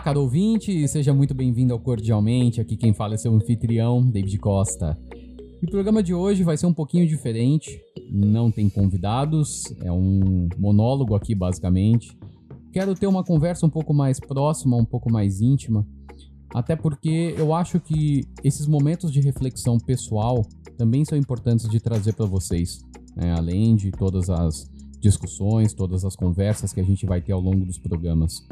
Olá, caro ouvinte, seja muito bem-vindo ao Cordialmente. Aqui quem fala é seu anfitrião, David Costa. E o programa de hoje vai ser um pouquinho diferente. Não tem convidados, é um monólogo aqui basicamente. Quero ter uma conversa um pouco mais próxima, um pouco mais íntima, até porque eu acho que esses momentos de reflexão pessoal também são importantes de trazer para vocês, né? além de todas as discussões, todas as conversas que a gente vai ter ao longo dos programas.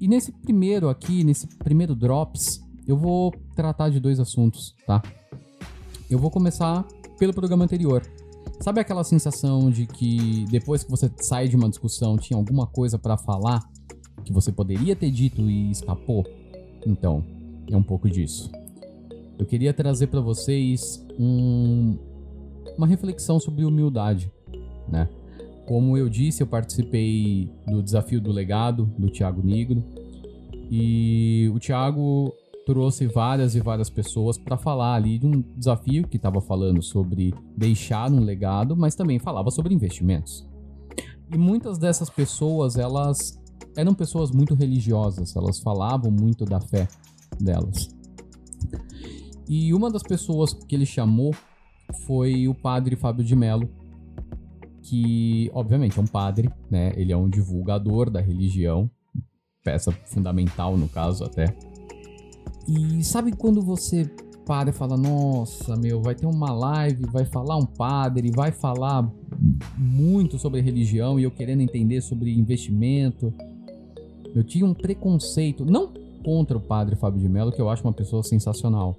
E nesse primeiro aqui, nesse primeiro Drops, eu vou tratar de dois assuntos, tá? Eu vou começar pelo programa anterior. Sabe aquela sensação de que depois que você sai de uma discussão tinha alguma coisa para falar que você poderia ter dito e escapou? Então, é um pouco disso. Eu queria trazer para vocês um, uma reflexão sobre humildade, né? Como eu disse, eu participei do desafio do legado do Thiago Negro e o Thiago trouxe várias e várias pessoas para falar ali de um desafio que estava falando sobre deixar um legado, mas também falava sobre investimentos. E muitas dessas pessoas, elas eram pessoas muito religiosas, elas falavam muito da fé delas. E uma das pessoas que ele chamou foi o padre Fábio de Mello, que obviamente é um padre, né? Ele é um divulgador da religião, peça fundamental no caso até. E sabe quando você para e fala, nossa, meu, vai ter uma live, vai falar um padre, vai falar muito sobre religião e eu querendo entender sobre investimento. Eu tinha um preconceito, não contra o padre Fábio de Mello, que eu acho uma pessoa sensacional,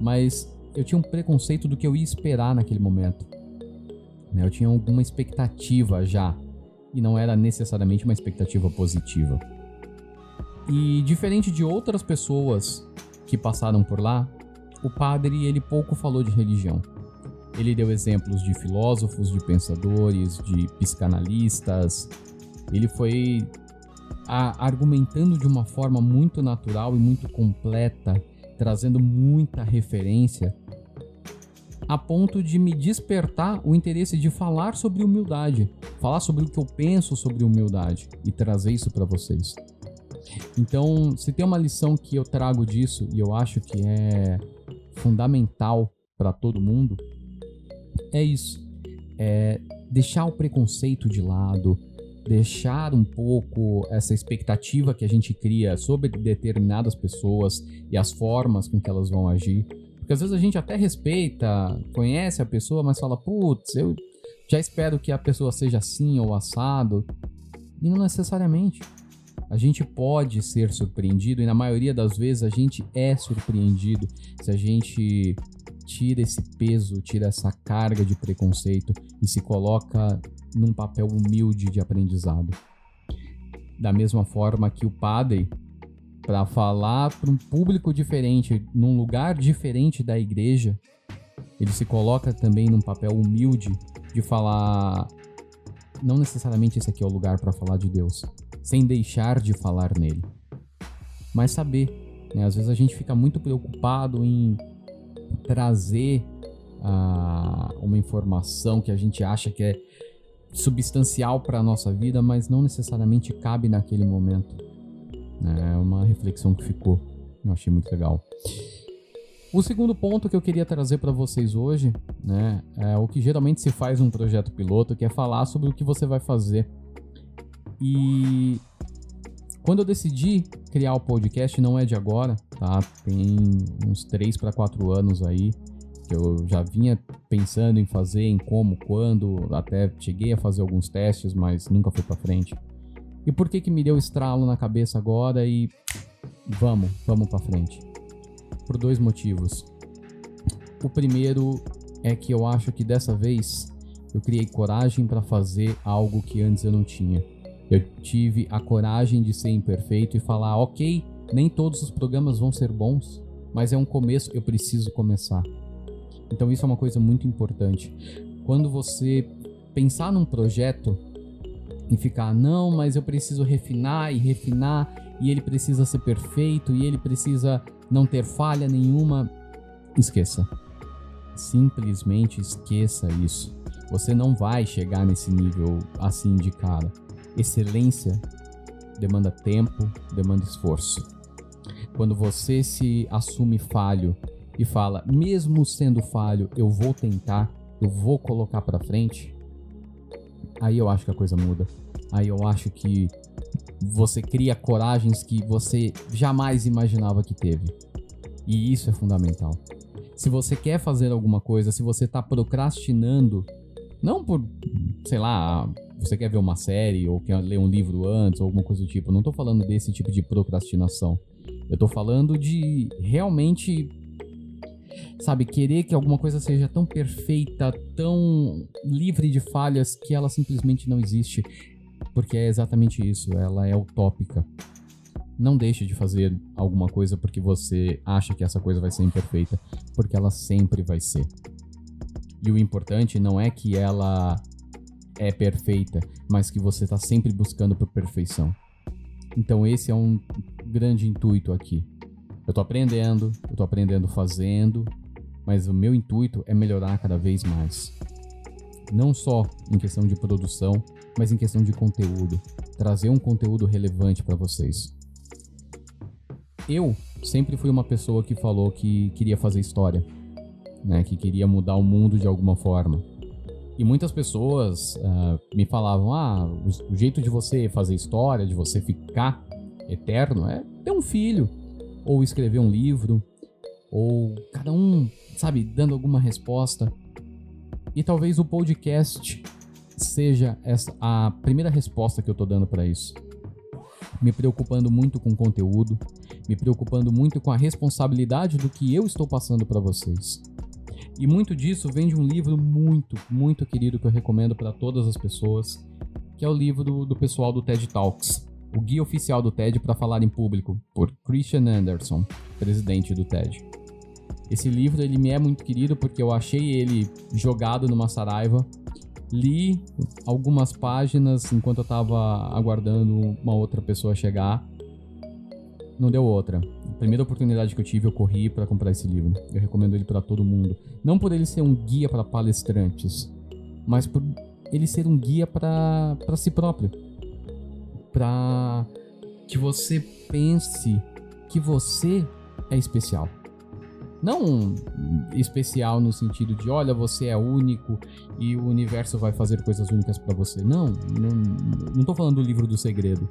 mas eu tinha um preconceito do que eu ia esperar naquele momento. Né? Eu tinha alguma expectativa já e não era necessariamente uma expectativa positiva. E diferente de outras pessoas que passaram por lá, o padre ele pouco falou de religião. Ele deu exemplos de filósofos, de pensadores, de psicanalistas. Ele foi a, argumentando de uma forma muito natural e muito completa, trazendo muita referência a ponto de me despertar o interesse de falar sobre humildade, falar sobre o que eu penso sobre humildade e trazer isso para vocês. Então, se tem uma lição que eu trago disso e eu acho que é fundamental para todo mundo, é isso. É deixar o preconceito de lado, deixar um pouco essa expectativa que a gente cria sobre determinadas pessoas e as formas com que elas vão agir porque às vezes a gente até respeita, conhece a pessoa, mas fala, putz, eu já espero que a pessoa seja assim ou assado. E não necessariamente. A gente pode ser surpreendido e na maioria das vezes a gente é surpreendido se a gente tira esse peso, tira essa carga de preconceito e se coloca num papel humilde de aprendizado. Da mesma forma que o padre para falar para um público diferente, num lugar diferente da igreja, ele se coloca também num papel humilde de falar não necessariamente esse aqui é o lugar para falar de Deus, sem deixar de falar nele. Mas saber, né? Às vezes a gente fica muito preocupado em trazer uh, uma informação que a gente acha que é substancial para a nossa vida, mas não necessariamente cabe naquele momento. É uma reflexão que ficou. Eu achei muito legal. O segundo ponto que eu queria trazer para vocês hoje, né, é o que geralmente se faz num projeto piloto, que é falar sobre o que você vai fazer. E quando eu decidi criar o podcast, não é de agora, tá? Tem uns 3 para 4 anos aí que eu já vinha pensando em fazer, em como, quando, até cheguei a fazer alguns testes, mas nunca foi para frente. E por que que me deu estralo na cabeça agora e vamos, vamos para frente? Por dois motivos. O primeiro é que eu acho que dessa vez eu criei coragem para fazer algo que antes eu não tinha. Eu tive a coragem de ser imperfeito e falar, ok, nem todos os programas vão ser bons, mas é um começo, eu preciso começar. Então isso é uma coisa muito importante. Quando você pensar num projeto, e ficar, não, mas eu preciso refinar e refinar, e ele precisa ser perfeito, e ele precisa não ter falha nenhuma. Esqueça. Simplesmente esqueça isso. Você não vai chegar nesse nível assim de cara. Excelência demanda tempo, demanda esforço. Quando você se assume falho e fala, mesmo sendo falho, eu vou tentar, eu vou colocar para frente, aí eu acho que a coisa muda. Aí eu acho que você cria coragens que você jamais imaginava que teve. E isso é fundamental. Se você quer fazer alguma coisa, se você tá procrastinando, não por, sei lá, você quer ver uma série ou quer ler um livro antes ou alguma coisa do tipo, não tô falando desse tipo de procrastinação. Eu tô falando de realmente sabe, querer que alguma coisa seja tão perfeita, tão livre de falhas que ela simplesmente não existe, porque é exatamente isso, ela é utópica. Não deixe de fazer alguma coisa porque você acha que essa coisa vai ser imperfeita, porque ela sempre vai ser. E o importante não é que ela é perfeita, mas que você está sempre buscando por perfeição. Então esse é um grande intuito aqui. Eu tô aprendendo, eu tô aprendendo fazendo, mas o meu intuito é melhorar cada vez mais. Não só em questão de produção, mas em questão de conteúdo, trazer um conteúdo relevante para vocês. Eu sempre fui uma pessoa que falou que queria fazer história, né, que queria mudar o mundo de alguma forma. E muitas pessoas uh, me falavam: ah, o, jeito de você fazer história, de você ficar eterno, é ter um filho, ou escrever um livro, ou cada um, sabe, dando alguma resposta. E talvez o podcast seja essa a primeira resposta que eu tô dando para isso. Me preocupando muito com o conteúdo, me preocupando muito com a responsabilidade do que eu estou passando para vocês. E muito disso vem de um livro muito, muito querido que eu recomendo para todas as pessoas, que é o livro do pessoal do TED Talks o guia oficial do TED para falar em público, por Christian Anderson, presidente do TED. Esse livro ele me é muito querido porque eu achei ele jogado numa saraiva, li algumas páginas enquanto eu estava aguardando uma outra pessoa chegar. Não deu outra. A primeira oportunidade que eu tive, eu corri para comprar esse livro. Eu recomendo ele para todo mundo. Não por ele ser um guia para palestrantes, mas por ele ser um guia para si próprio para que você pense que você é especial. Não especial no sentido de, olha, você é único e o universo vai fazer coisas únicas para você. Não, não, não tô falando do livro do segredo.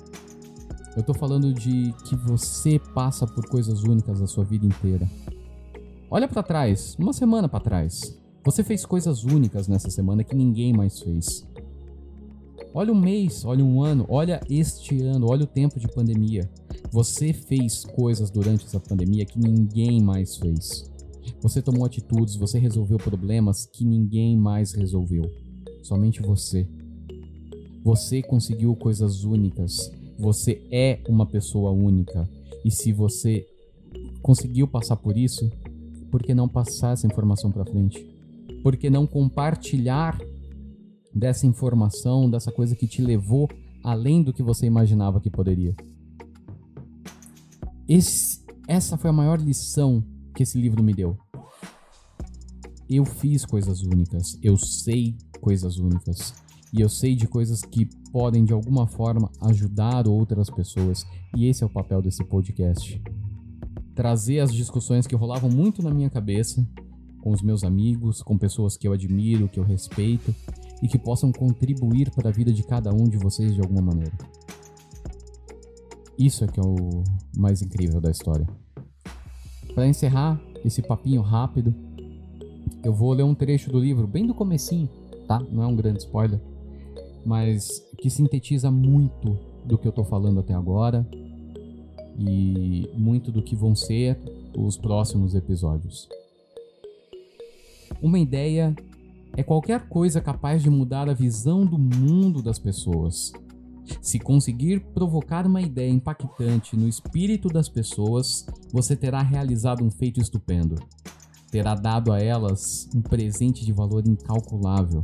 Eu tô falando de que você passa por coisas únicas a sua vida inteira. Olha para trás, uma semana para trás. Você fez coisas únicas nessa semana que ninguém mais fez. Olha um mês, olha um ano, olha este ano, olha o tempo de pandemia. Você fez coisas durante essa pandemia que ninguém mais fez. Você tomou atitudes, você resolveu problemas que ninguém mais resolveu. Somente você. Você conseguiu coisas únicas. Você é uma pessoa única. E se você conseguiu passar por isso, por que não passar essa informação para frente? Por que não compartilhar dessa informação, dessa coisa que te levou além do que você imaginava que poderia. Esse, essa foi a maior lição que esse livro me deu. Eu fiz coisas únicas, eu sei coisas únicas e eu sei de coisas que podem de alguma forma ajudar outras pessoas, e esse é o papel desse podcast. Trazer as discussões que rolavam muito na minha cabeça com os meus amigos, com pessoas que eu admiro, que eu respeito e que possam contribuir para a vida de cada um de vocês de alguma maneira. Isso é que é o mais incrível da história. Para encerrar esse papinho rápido, eu vou ler um trecho do livro bem do comecinho, tá? Não é um grande spoiler, mas que sintetiza muito do que eu tô falando até agora e muito do que vão ser os próximos episódios. Uma ideia é qualquer coisa capaz de mudar a visão do mundo das pessoas. Se conseguir provocar uma ideia impactante no espírito das pessoas, você terá realizado um feito estupendo. Terá dado a elas um presente de valor incalculável.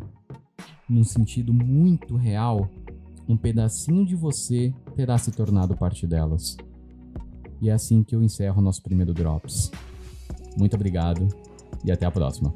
Num sentido muito real, um pedacinho de você terá se tornado parte delas. E é assim que eu encerro nosso primeiro Drops. Muito obrigado e até a próxima.